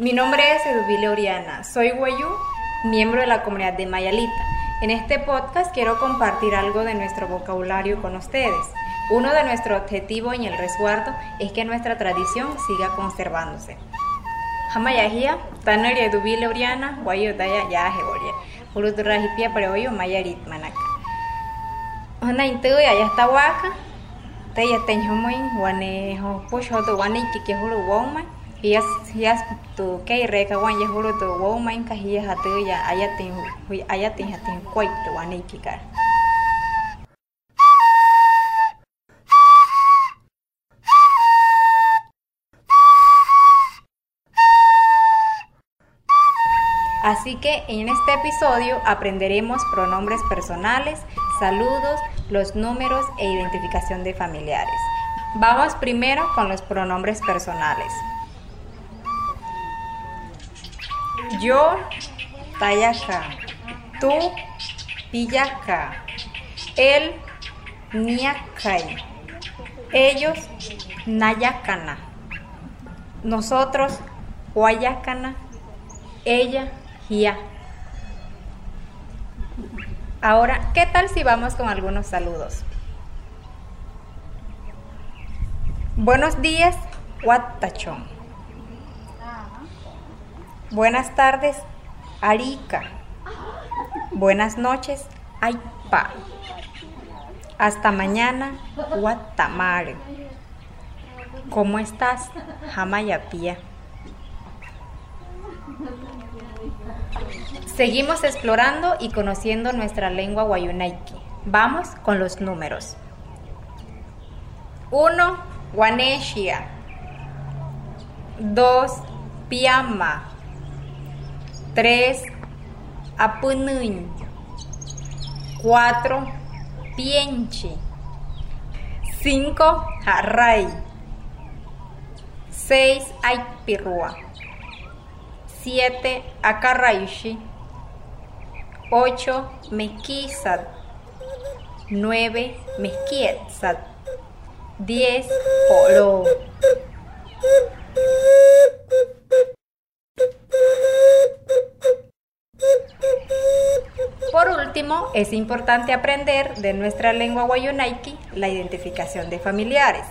Mi nombre es Eduvile Oriana, soy Guayú, miembro de la comunidad de Mayalita. En este podcast quiero compartir algo de nuestro vocabulario con ustedes. Uno de nuestros objetivos en el resguardo es que nuestra tradición siga conservándose. Hamayahia, Tanari Eduvile Oriana, Guayu Daya Yahegoria, Uruturahipia Preoyo Mayarit Manak. Ona intuya ya está waka, te ya tenho muy wane ho push hias hias tu kei reka wan ya huru to woma in ka hiya hatu ya ayatin hui ayatin hatin koi to wane kikar. Así que en este episodio aprenderemos pronombres personales, saludos, los números e identificación de familiares. Vamos primero con los pronombres personales. Yo, Tayaka. Tú, Piyaka. Él, Niakai. Ellos, Nayakana. Nosotros, Huayakana. Ella, Hia. Ahora, ¿qué tal si vamos con algunos saludos? Buenos días, Huatachón. Buenas tardes, Arica. Buenas noches, Aipa. Hasta mañana, Guatamare. ¿Cómo estás, Jamayapía? Seguimos explorando y conociendo nuestra lengua guayunaiki. Vamos con los números. 1. Guaneshia. 2. Piama. 3. Apunuñ. 4. Pienchi. 5. Jarray. 6. Aipirrua. 7. Acarraishi. 8. Mequizat. 9. Mezquietzat. 10. Oro. Último, es importante aprender de nuestra lengua guayunaiki la identificación de familiares.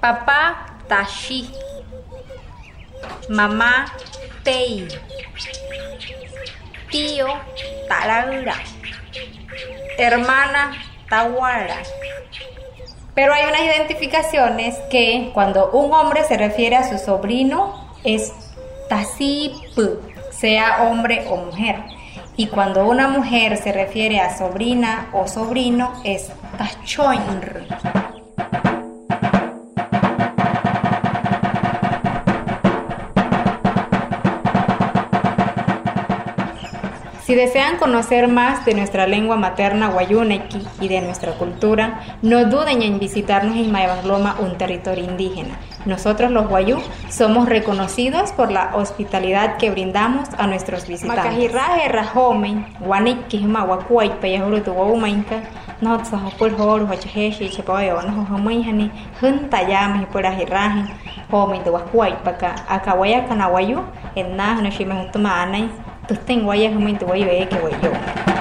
Papá Tashi. Mamá Tei. Tío Taraura. Hermana Tawara. Pero hay unas identificaciones que cuando un hombre se refiere a su sobrino es Tasip, sea hombre o mujer. Y cuando una mujer se refiere a sobrina o sobrino es Tachoinr. Si desean conocer más de nuestra lengua materna guayunequi y de nuestra cultura, no duden en visitarnos en Mayabaloma, un territorio indígena. Nosotros los guayú somos reconocidos por la hospitalidad que brindamos a nuestros visitantes. Tusten guayas muy te a ver que yo.